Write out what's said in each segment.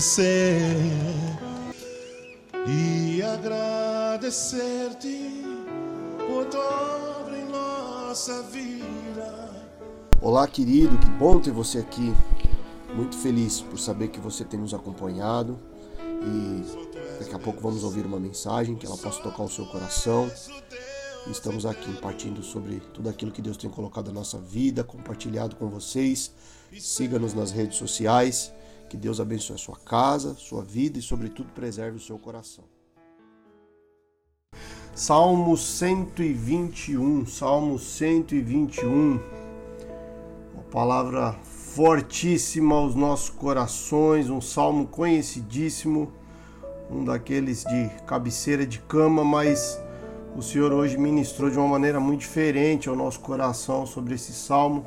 agradecer e agradecer-te por tua em nossa vida. Olá, querido, que bom ter você aqui. Muito feliz por saber que você tem nos acompanhado e daqui a pouco vamos ouvir uma mensagem que ela possa tocar o seu coração. Estamos aqui partindo sobre tudo aquilo que Deus tem colocado na nossa vida, compartilhado com vocês. Siga-nos nas redes sociais. Que Deus abençoe a sua casa, sua vida e, sobretudo, preserve o seu coração. Salmo 121, Salmo 121. Uma palavra fortíssima aos nossos corações, um salmo conhecidíssimo, um daqueles de cabeceira de cama, mas o Senhor hoje ministrou de uma maneira muito diferente ao nosso coração sobre esse salmo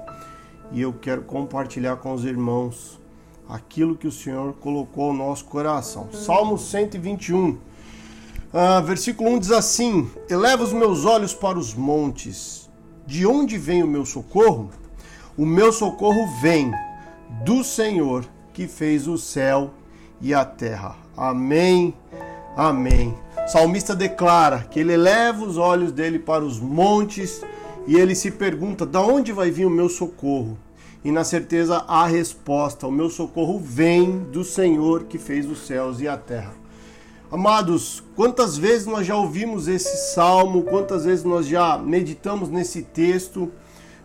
e eu quero compartilhar com os irmãos aquilo que o Senhor colocou no nosso coração. Salmo 121, ah, versículo 1 diz assim: Eleva os meus olhos para os montes, de onde vem o meu socorro? O meu socorro vem do Senhor que fez o céu e a terra. Amém, amém. O salmista declara que ele eleva os olhos dele para os montes e ele se pergunta: da onde vai vir o meu socorro? E na certeza a resposta: o meu socorro vem do Senhor que fez os céus e a terra. Amados, quantas vezes nós já ouvimos esse salmo, quantas vezes nós já meditamos nesse texto,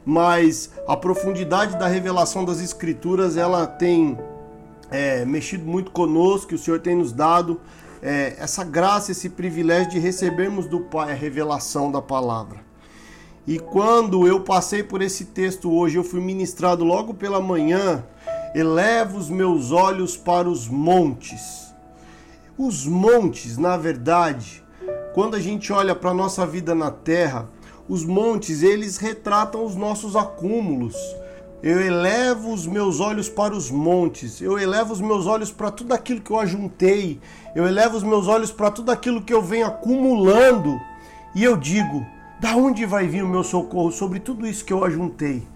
mas a profundidade da revelação das Escrituras ela tem é, mexido muito conosco, o Senhor tem nos dado é, essa graça, esse privilégio de recebermos do Pai a revelação da palavra. E quando eu passei por esse texto hoje, eu fui ministrado logo pela manhã. Elevo os meus olhos para os montes. Os montes, na verdade, quando a gente olha para a nossa vida na terra, os montes, eles retratam os nossos acúmulos. Eu elevo os meus olhos para os montes, eu elevo os meus olhos para tudo aquilo que eu ajuntei, eu elevo os meus olhos para tudo aquilo que eu venho acumulando, e eu digo: da onde vai vir o meu socorro sobre tudo isso que eu ajuntei?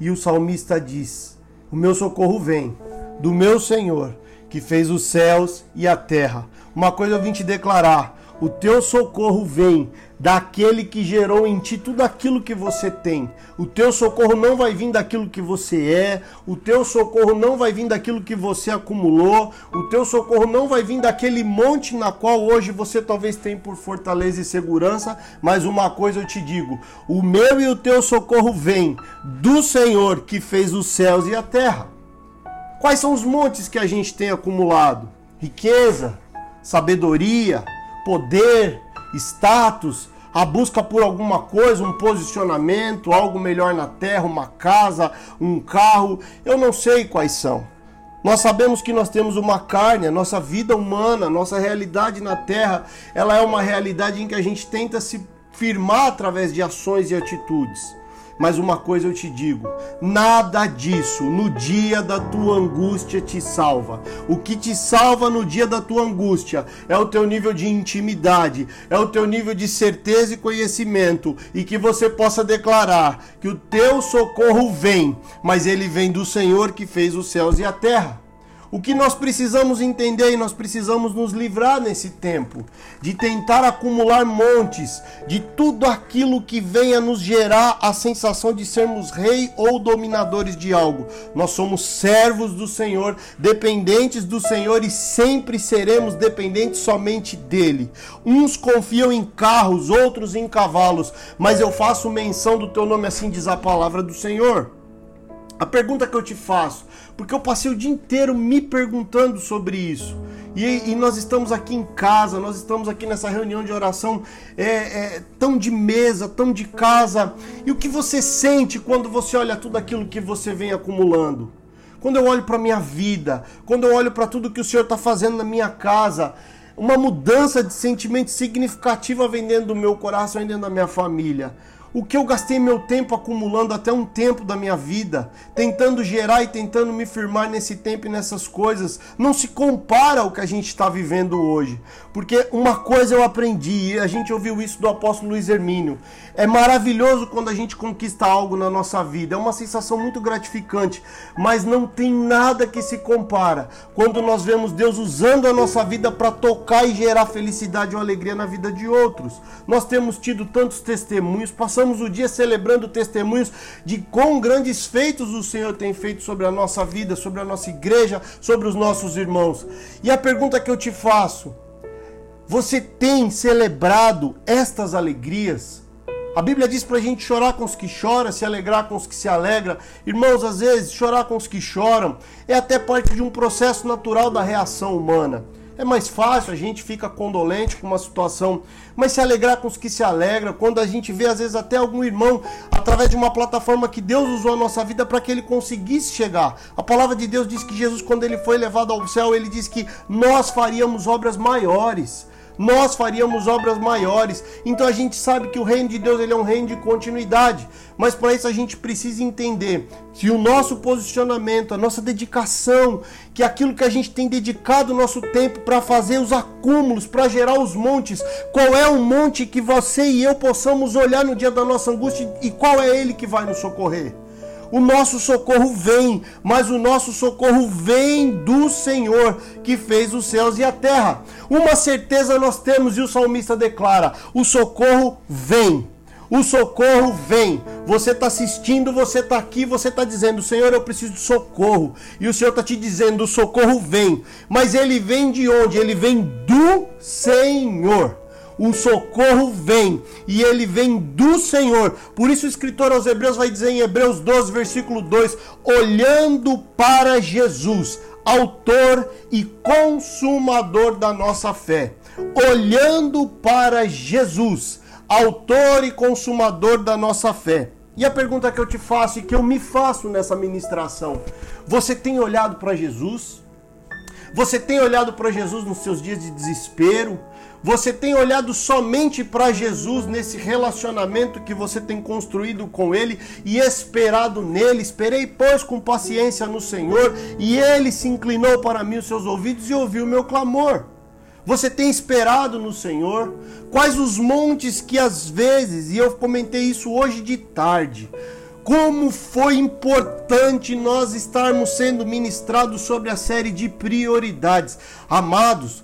E o salmista diz: O meu socorro vem do meu Senhor, que fez os céus e a terra. Uma coisa eu vim te declarar: o teu socorro vem daquele que gerou em ti tudo aquilo que você tem. O teu socorro não vai vir daquilo que você é, o teu socorro não vai vir daquilo que você acumulou, o teu socorro não vai vir daquele monte na qual hoje você talvez tenha por fortaleza e segurança, mas uma coisa eu te digo: o meu e o teu socorro vem do Senhor que fez os céus e a terra. Quais são os montes que a gente tem acumulado? Riqueza, sabedoria, poder, status, a busca por alguma coisa, um posicionamento, algo melhor na terra, uma casa, um carro, eu não sei quais são. Nós sabemos que nós temos uma carne, a nossa vida humana, nossa realidade na terra, ela é uma realidade em que a gente tenta se firmar através de ações e atitudes. Mas uma coisa eu te digo: nada disso no dia da tua angústia te salva. O que te salva no dia da tua angústia é o teu nível de intimidade, é o teu nível de certeza e conhecimento, e que você possa declarar que o teu socorro vem, mas ele vem do Senhor que fez os céus e a terra. O que nós precisamos entender e nós precisamos nos livrar nesse tempo de tentar acumular montes de tudo aquilo que venha nos gerar a sensação de sermos rei ou dominadores de algo. Nós somos servos do Senhor, dependentes do Senhor e sempre seremos dependentes somente dele. Uns confiam em carros, outros em cavalos, mas eu faço menção do teu nome assim diz a palavra do Senhor. A pergunta que eu te faço, porque eu passei o dia inteiro me perguntando sobre isso. E, e, nós estamos aqui em casa, nós estamos aqui nessa reunião de oração é, é, tão de mesa, tão de casa. E o que você sente quando você olha tudo aquilo que você vem acumulando? Quando eu olho para minha vida, quando eu olho para tudo que o Senhor está fazendo na minha casa, uma mudança de sentimento significativa vem dentro do meu coração e dentro da minha família. O que eu gastei meu tempo acumulando até um tempo da minha vida, tentando gerar e tentando me firmar nesse tempo e nessas coisas, não se compara ao que a gente está vivendo hoje. Porque uma coisa eu aprendi, e a gente ouviu isso do apóstolo Luiz Hermínio. É maravilhoso quando a gente conquista algo na nossa vida, é uma sensação muito gratificante, mas não tem nada que se compara quando nós vemos Deus usando a nossa vida para tocar e gerar felicidade ou alegria na vida de outros. Nós temos tido tantos testemunhos, passamos o dia celebrando testemunhos de quão grandes feitos o Senhor tem feito sobre a nossa vida, sobre a nossa igreja, sobre os nossos irmãos. E a pergunta que eu te faço, você tem celebrado estas alegrias? A Bíblia diz para a gente chorar com os que choram, se alegrar com os que se alegram. Irmãos, às vezes, chorar com os que choram é até parte de um processo natural da reação humana. É mais fácil, a gente fica condolente com uma situação, mas se alegrar com os que se alegram, quando a gente vê às vezes até algum irmão através de uma plataforma que Deus usou a nossa vida para que ele conseguisse chegar. A palavra de Deus diz que Jesus, quando ele foi levado ao céu, ele disse que nós faríamos obras maiores nós faríamos obras maiores. Então a gente sabe que o reino de Deus ele é um reino de continuidade, mas para isso a gente precisa entender que o nosso posicionamento, a nossa dedicação, que aquilo que a gente tem dedicado o nosso tempo para fazer os acúmulos, para gerar os montes, qual é o monte que você e eu possamos olhar no dia da nossa angústia e qual é ele que vai nos socorrer? O nosso socorro vem, mas o nosso socorro vem do Senhor que fez os céus e a terra. Uma certeza nós temos e o salmista declara: o socorro vem. O socorro vem. Você está assistindo, você está aqui, você está dizendo, Senhor, eu preciso de socorro. E o Senhor está te dizendo, o socorro vem. Mas ele vem de onde? Ele vem do Senhor o socorro vem e ele vem do Senhor. Por isso o escritor aos Hebreus vai dizer em Hebreus 12, versículo 2: olhando para Jesus, autor e consumador da nossa fé. Olhando para Jesus, autor e consumador da nossa fé. E a pergunta que eu te faço e que eu me faço nessa ministração: você tem olhado para Jesus? Você tem olhado para Jesus nos seus dias de desespero? Você tem olhado somente para Jesus nesse relacionamento que você tem construído com Ele e esperado nele. Esperei, pois, com paciência no Senhor, e Ele se inclinou para mim os seus ouvidos e ouviu o meu clamor. Você tem esperado no Senhor? Quais os montes que às vezes, e eu comentei isso hoje de tarde, como foi importante nós estarmos sendo ministrados sobre a série de prioridades. Amados,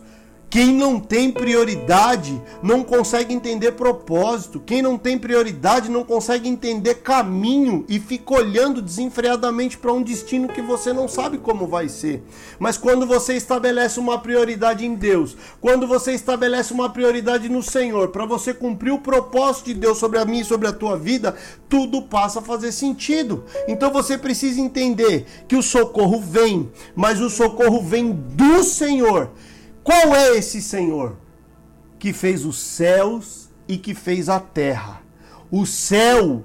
quem não tem prioridade não consegue entender propósito. Quem não tem prioridade não consegue entender caminho e fica olhando desenfreadamente para um destino que você não sabe como vai ser. Mas quando você estabelece uma prioridade em Deus, quando você estabelece uma prioridade no Senhor, para você cumprir o propósito de Deus sobre a mim e sobre a tua vida, tudo passa a fazer sentido. Então você precisa entender que o socorro vem, mas o socorro vem do Senhor. Qual é esse Senhor? Que fez os céus e que fez a terra. O céu,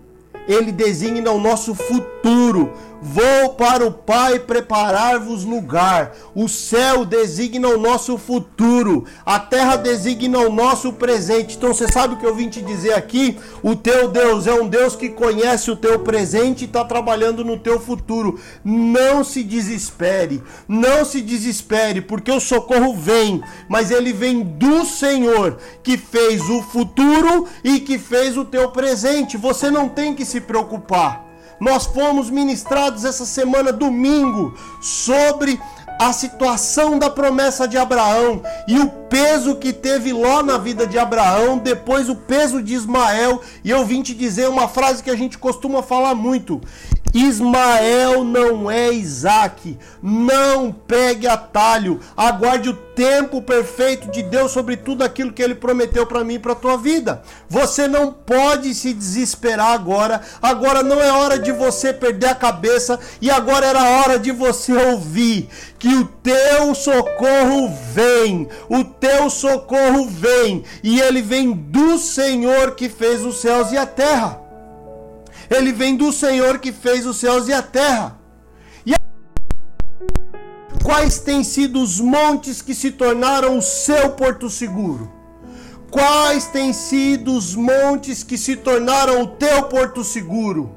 ele designa o nosso futuro, Vou para o Pai preparar-vos lugar. O céu designa o nosso futuro. A terra designa o nosso presente. Então você sabe o que eu vim te dizer aqui? O teu Deus é um Deus que conhece o teu presente e está trabalhando no teu futuro. Não se desespere. Não se desespere, porque o socorro vem, mas ele vem do Senhor que fez o futuro e que fez o teu presente. Você não tem que se preocupar. Nós fomos ministrados essa semana, domingo, sobre a situação da promessa de Abraão e o peso que teve Ló na vida de Abraão, depois o peso de Ismael. E eu vim te dizer uma frase que a gente costuma falar muito: Ismael não é Isaac. Não pegue atalho. Aguarde o tempo perfeito de Deus sobre tudo aquilo que ele prometeu para mim e para tua vida. Você não pode se desesperar agora. Agora não é hora de você perder a cabeça e agora era hora de você ouvir que o teu socorro vem. O teu socorro vem e ele vem do Senhor que fez os céus e a terra. Ele vem do Senhor que fez os céus e a terra. E quais têm sido os montes que se tornaram o seu porto seguro? Quais têm sido os montes que se tornaram o teu porto seguro?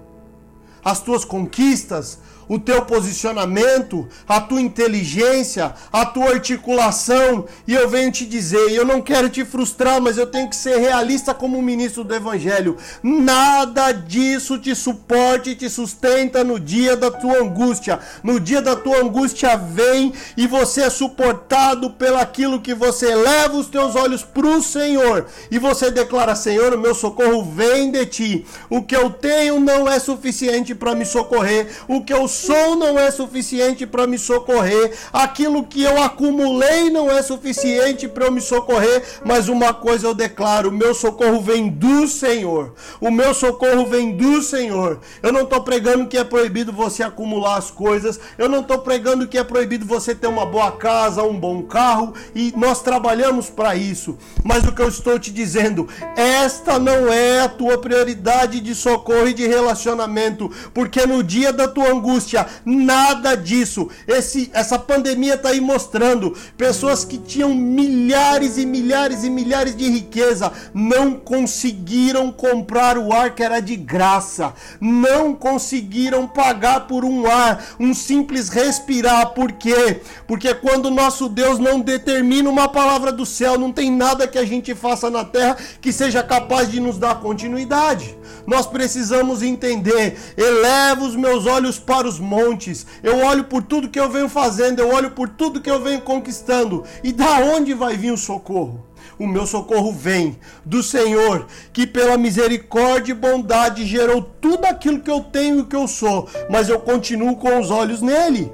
As tuas conquistas, o teu posicionamento, a tua inteligência, a tua articulação. E eu venho te dizer, eu não quero te frustrar, mas eu tenho que ser realista como ministro do evangelho. Nada disso te suporte e te sustenta no dia da tua angústia. No dia da tua angústia vem e você é suportado pelaquilo que você leva os teus olhos para o Senhor e você declara: Senhor, o meu socorro vem de ti. O que eu tenho não é suficiente para me socorrer. O que eu sou não é suficiente para me socorrer, aquilo que eu acumulei não é suficiente para eu me socorrer, mas uma coisa eu declaro: o meu socorro vem do Senhor. O meu socorro vem do Senhor. Eu não estou pregando que é proibido você acumular as coisas, eu não estou pregando que é proibido você ter uma boa casa, um bom carro, e nós trabalhamos para isso. Mas o que eu estou te dizendo, esta não é a tua prioridade de socorro e de relacionamento, porque no dia da tua angústia, angústia, nada disso. Esse, essa pandemia está aí mostrando pessoas que tinham milhares e milhares e milhares de riqueza não conseguiram comprar o ar que era de graça, não conseguiram pagar por um ar, um simples respirar. Por quê? Porque quando o nosso Deus não determina uma palavra do céu, não tem nada que a gente faça na terra que seja capaz de nos dar continuidade. Nós precisamos entender. Eleva os meus olhos para montes. Eu olho por tudo que eu venho fazendo, eu olho por tudo que eu venho conquistando. E da onde vai vir o socorro? O meu socorro vem do Senhor, que pela misericórdia e bondade gerou tudo aquilo que eu tenho e que eu sou, mas eu continuo com os olhos nele.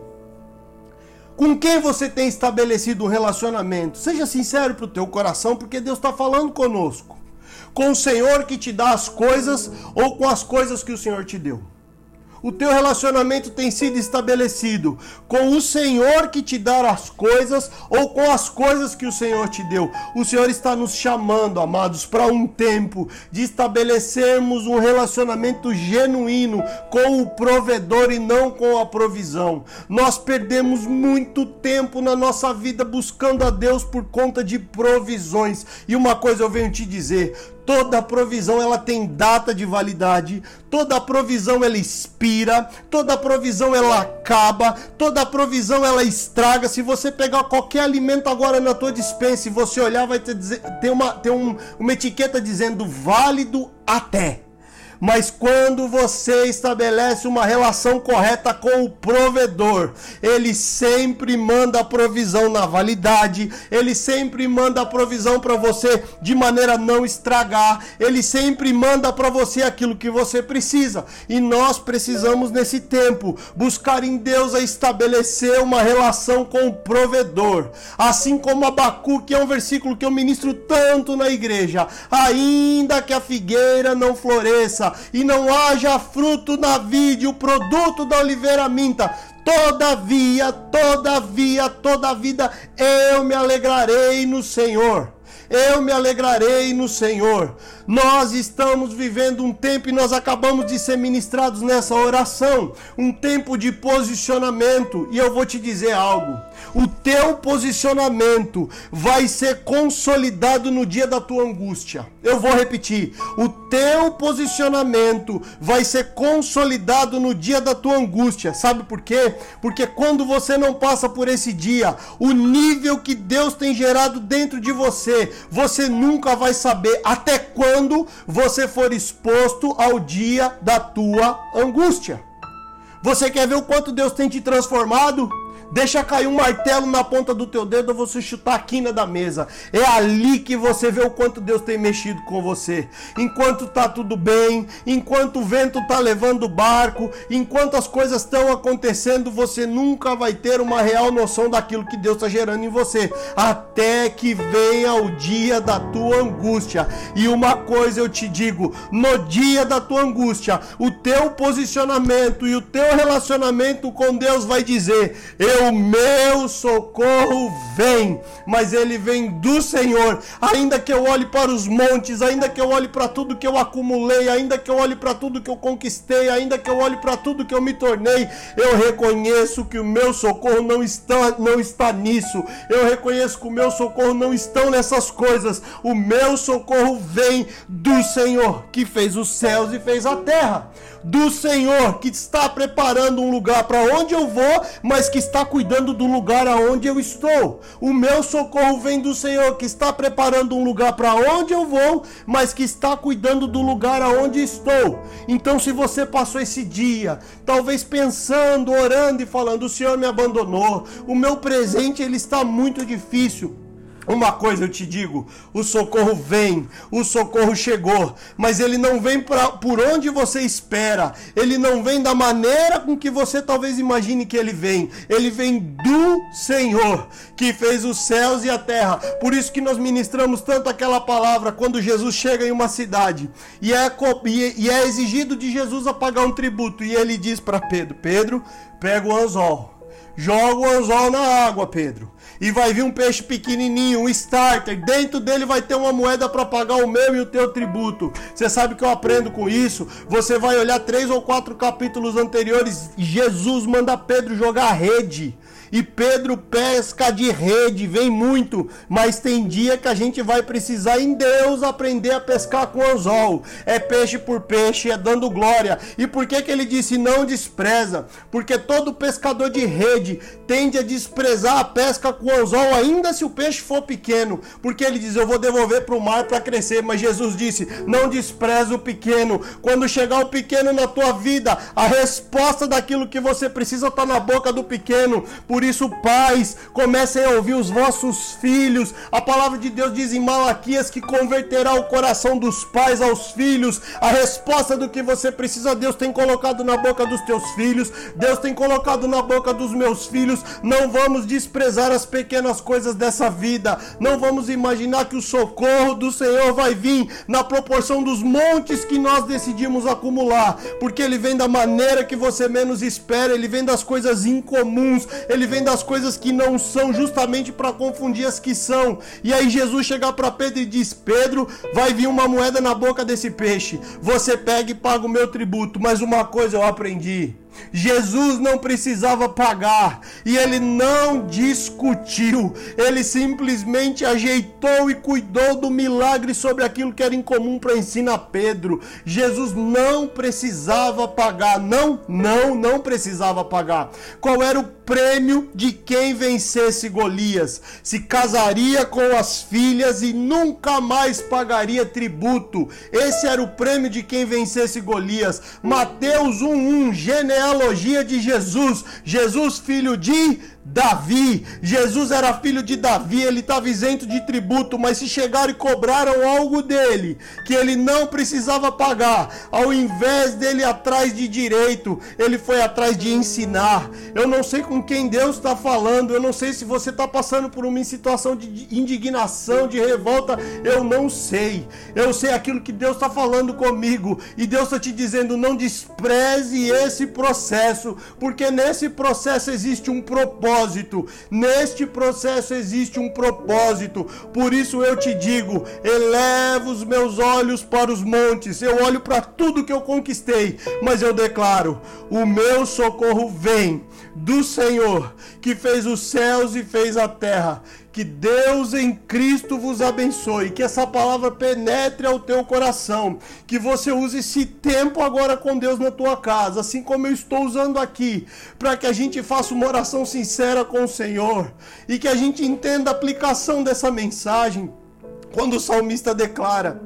Com quem você tem estabelecido um relacionamento? Seja sincero para o teu coração, porque Deus está falando conosco. Com o Senhor que te dá as coisas ou com as coisas que o Senhor te deu? O teu relacionamento tem sido estabelecido com o Senhor que te dá as coisas ou com as coisas que o Senhor te deu. O Senhor está nos chamando, amados, para um tempo de estabelecermos um relacionamento genuíno com o provedor e não com a provisão. Nós perdemos muito tempo na nossa vida buscando a Deus por conta de provisões. E uma coisa eu venho te dizer: Toda provisão ela tem data de validade, toda provisão ela expira, toda provisão ela acaba, toda provisão ela estraga. Se você pegar qualquer alimento agora na tua dispensa e você olhar, vai ter, ter, uma, ter um, uma etiqueta dizendo válido até. Mas quando você estabelece uma relação correta com o provedor, ele sempre manda a provisão na validade, ele sempre manda a provisão para você de maneira a não estragar, ele sempre manda para você aquilo que você precisa. E nós precisamos nesse tempo buscar em Deus a estabelecer uma relação com o provedor. Assim como Abacuque é um versículo que eu ministro tanto na igreja, ainda que a figueira não floresça, e não haja fruto na vide, o produto da oliveira minta. Todavia, todavia, toda vida eu me alegrarei no Senhor. Eu me alegrarei no Senhor. Nós estamos vivendo um tempo e nós acabamos de ser ministrados nessa oração, um tempo de posicionamento. E eu vou te dizer algo o teu posicionamento vai ser consolidado no dia da tua angústia. Eu vou repetir: o teu posicionamento vai ser consolidado no dia da tua angústia. Sabe por quê? Porque quando você não passa por esse dia, o nível que Deus tem gerado dentro de você, você nunca vai saber até quando você for exposto ao dia da tua angústia. Você quer ver o quanto Deus tem te transformado? Deixa cair um martelo na ponta do teu dedo ou você chutar a quina da mesa. É ali que você vê o quanto Deus tem mexido com você. Enquanto tá tudo bem, enquanto o vento tá levando o barco, enquanto as coisas estão acontecendo, você nunca vai ter uma real noção daquilo que Deus está gerando em você. Até que venha o dia da tua angústia. E uma coisa eu te digo: no dia da tua angústia, o teu posicionamento e o teu relacionamento com Deus vai dizer: Eu o meu socorro vem, mas ele vem do Senhor. Ainda que eu olhe para os montes, ainda que eu olhe para tudo que eu acumulei, ainda que eu olhe para tudo que eu conquistei, ainda que eu olhe para tudo que eu me tornei, eu reconheço que o meu socorro não está, não está nisso. Eu reconheço que o meu socorro não está nessas coisas. O meu socorro vem do Senhor, que fez os céus e fez a terra do Senhor que está preparando um lugar para onde eu vou, mas que está cuidando do lugar aonde eu estou. O meu socorro vem do Senhor que está preparando um lugar para onde eu vou, mas que está cuidando do lugar aonde estou. Então, se você passou esse dia, talvez pensando, orando e falando: "O Senhor me abandonou, o meu presente ele está muito difícil". Uma coisa eu te digo: o socorro vem, o socorro chegou, mas ele não vem pra, por onde você espera, ele não vem da maneira com que você talvez imagine que ele vem, ele vem do Senhor, que fez os céus e a terra. Por isso que nós ministramos tanto aquela palavra quando Jesus chega em uma cidade. E é, e é exigido de Jesus a pagar um tributo, e ele diz para Pedro: Pedro, pega o anzol. Joga o anzol na água, Pedro e vai vir um peixe pequenininho, um starter. Dentro dele vai ter uma moeda para pagar o meu e o teu tributo. Você sabe que eu aprendo com isso? Você vai olhar três ou quatro capítulos anteriores. Jesus manda Pedro jogar rede. E Pedro pesca de rede, vem muito, mas tem dia que a gente vai precisar em Deus aprender a pescar com anzol. É peixe por peixe, é dando glória. E por que que ele disse não despreza? Porque todo pescador de rede tende a desprezar a pesca com anzol, ainda se o peixe for pequeno, porque ele diz: "Eu vou devolver para o mar para crescer". Mas Jesus disse: "Não despreza o pequeno. Quando chegar o pequeno na tua vida, a resposta daquilo que você precisa está na boca do pequeno. Por por isso, pais, comecem a ouvir os vossos filhos. A palavra de Deus diz em Malaquias que converterá o coração dos pais aos filhos. A resposta do que você precisa, Deus tem colocado na boca dos teus filhos. Deus tem colocado na boca dos meus filhos. Não vamos desprezar as pequenas coisas dessa vida. Não vamos imaginar que o socorro do Senhor vai vir na proporção dos montes que nós decidimos acumular, porque ele vem da maneira que você menos espera, ele vem das coisas incomuns, ele vem das coisas que não são, justamente para confundir as que são. E aí Jesus chega para Pedro e diz: Pedro, vai vir uma moeda na boca desse peixe. Você pega e paga o meu tributo. Mas uma coisa eu aprendi. Jesus não precisava pagar e ele não discutiu, ele simplesmente ajeitou e cuidou do milagre sobre aquilo que era incomum para ensinar Pedro. Jesus não precisava pagar, não, não, não precisava pagar. Qual era o prêmio de quem vencesse Golias? Se casaria com as filhas e nunca mais pagaria tributo. Esse era o prêmio de quem vencesse Golias. Mateus 1:1, genealogia genealogia de Jesus. Jesus, filho de Davi. Jesus era filho de Davi, ele estava isento de tributo, mas se chegaram e cobraram algo dele que ele não precisava pagar, ao invés dele atrás de direito, ele foi atrás de ensinar. Eu não sei com quem Deus está falando, eu não sei se você está passando por uma situação de indignação, de revolta, eu não sei. Eu sei aquilo que Deus está falando comigo e Deus está te dizendo: não despreze esse processo, porque nesse processo existe um propósito propósito. Neste processo existe um propósito. Por isso eu te digo: elevo os meus olhos para os montes. Eu olho para tudo que eu conquistei, mas eu declaro: o meu socorro vem do Senhor, que fez os céus e fez a terra. Que Deus em Cristo vos abençoe, que essa palavra penetre ao teu coração, que você use esse tempo agora com Deus na tua casa, assim como eu estou usando aqui, para que a gente faça uma oração sincera com o Senhor e que a gente entenda a aplicação dessa mensagem. Quando o salmista declara: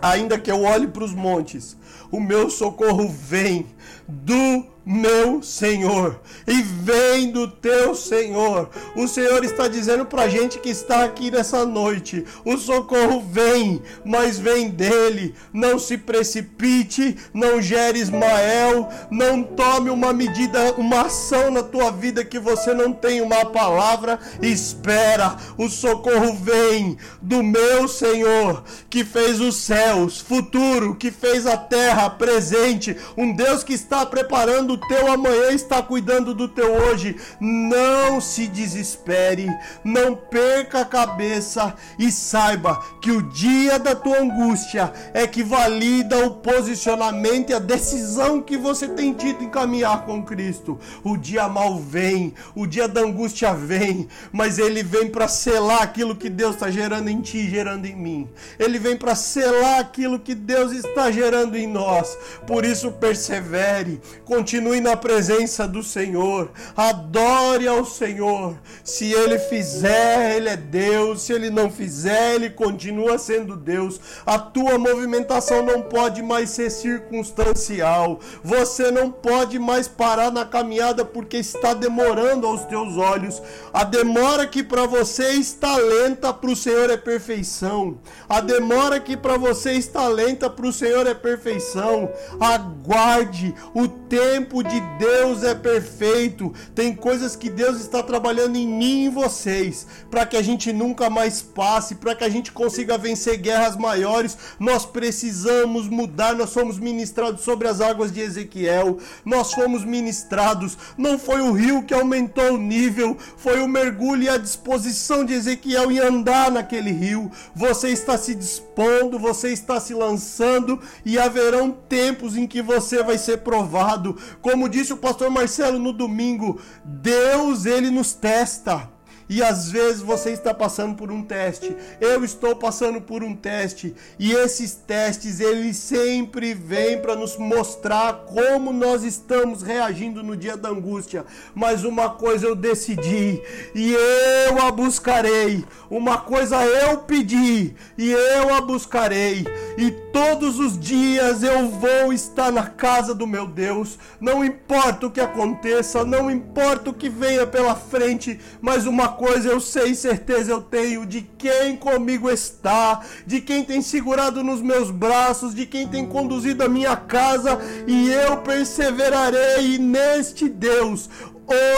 Ainda que eu olhe para os montes, o meu socorro vem do meu Senhor e vem do teu Senhor. O Senhor está dizendo para a gente que está aqui nessa noite: o socorro vem, mas vem dele. Não se precipite, não gere Ismael, não tome uma medida, uma ação na tua vida que você não tem uma palavra. Espera, o socorro vem do meu Senhor que fez os céus, futuro, que fez a terra, presente, um Deus que está preparando do teu amanhã, está cuidando do teu hoje. Não se desespere, não perca a cabeça e saiba que o dia da tua angústia é que valida o posicionamento e a decisão que você tem tido em caminhar com Cristo. O dia mal vem, o dia da angústia vem, mas ele vem para selar aquilo que Deus está gerando em ti, gerando em mim. Ele vem para selar aquilo que Deus está gerando em nós. Por isso, persevere, continue na presença do Senhor, adore ao Senhor. Se Ele fizer, Ele é Deus. Se Ele não fizer, Ele continua sendo Deus. A tua movimentação não pode mais ser circunstancial. Você não pode mais parar na caminhada porque está demorando aos teus olhos. A demora que para você está lenta, para o Senhor é perfeição. A demora que para você está lenta, para o Senhor é perfeição. Aguarde, o tempo de Deus é perfeito. Tem coisas que Deus está trabalhando em mim e em vocês, para que a gente nunca mais passe, para que a gente consiga vencer guerras maiores. Nós precisamos mudar. Nós somos ministrados sobre as águas de Ezequiel. Nós fomos ministrados. Não foi o rio que aumentou o nível, foi o mergulho e a disposição de Ezequiel em andar naquele rio. Você está se dispondo, você está se lançando e haverão tempos em que você vai ser provado. Como disse o pastor Marcelo no domingo, Deus ele nos testa. E às vezes você está passando por um teste, eu estou passando por um teste, e esses testes eles sempre vêm para nos mostrar como nós estamos reagindo no dia da angústia. Mas uma coisa eu decidi, e eu a buscarei. Uma coisa eu pedi, e eu a buscarei. E todos os dias eu vou estar na casa do meu Deus. Não importa o que aconteça, não importa o que venha pela frente, mas uma coisa eu sei, certeza eu tenho de quem comigo está, de quem tem segurado nos meus braços, de quem tem conduzido a minha casa, e eu perseverarei neste Deus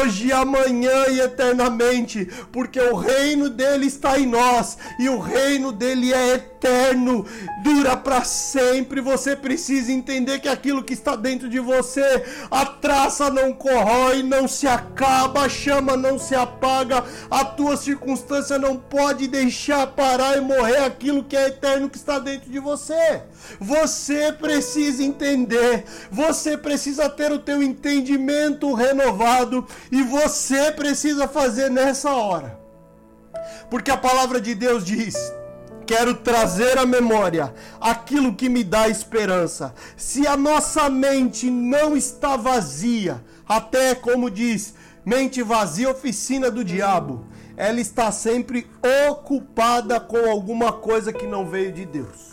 hoje, amanhã e eternamente, porque o reino dele está em nós e o reino dele é eterno, dura para sempre. Você precisa entender que aquilo que está dentro de você, a traça não corrói, não se acaba, a chama não se apaga, a tua circunstância não pode deixar parar e morrer aquilo que é eterno que está dentro de você. Você precisa entender, você precisa ter o teu entendimento renovado e você precisa fazer nessa hora. Porque a palavra de Deus diz: Quero trazer à memória aquilo que me dá esperança. Se a nossa mente não está vazia, até como diz, mente vazia, oficina do diabo, ela está sempre ocupada com alguma coisa que não veio de Deus.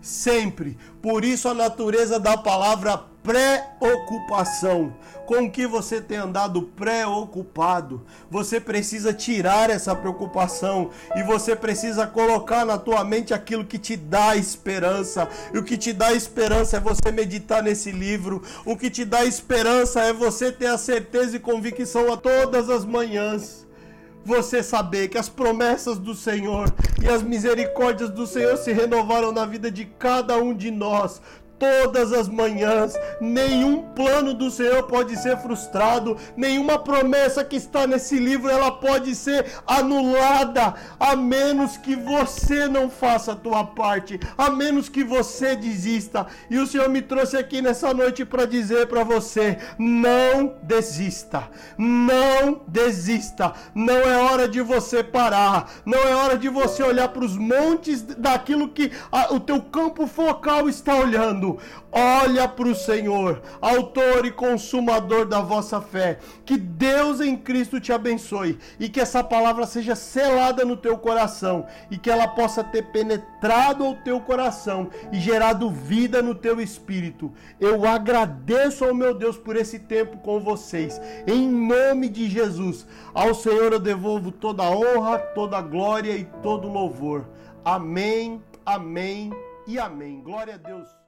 Sempre. Por isso a natureza da palavra preocupação. Com que você tem andado preocupado? Você precisa tirar essa preocupação e você precisa colocar na tua mente aquilo que te dá esperança. E o que te dá esperança é você meditar nesse livro. O que te dá esperança é você ter a certeza e convicção a todas as manhãs você saber que as promessas do Senhor e as misericórdias do Senhor se renovaram na vida de cada um de nós todas as manhãs. Nenhum plano do Senhor pode ser frustrado, nenhuma promessa que está nesse livro ela pode ser anulada, a menos que você não faça a tua parte, a menos que você desista. E o Senhor me trouxe aqui nessa noite para dizer para você: não desista. Não desista. Não é hora de você parar. Não é hora de você olhar para os montes daquilo que a, o teu campo focal está olhando olha para o Senhor, autor e consumador da vossa fé. Que Deus em Cristo te abençoe e que essa palavra seja selada no teu coração e que ela possa ter penetrado ao teu coração e gerado vida no teu espírito. Eu agradeço ao meu Deus por esse tempo com vocês. Em nome de Jesus, ao Senhor eu devolvo toda a honra, toda a glória e todo o louvor. Amém, amém e amém. Glória a Deus.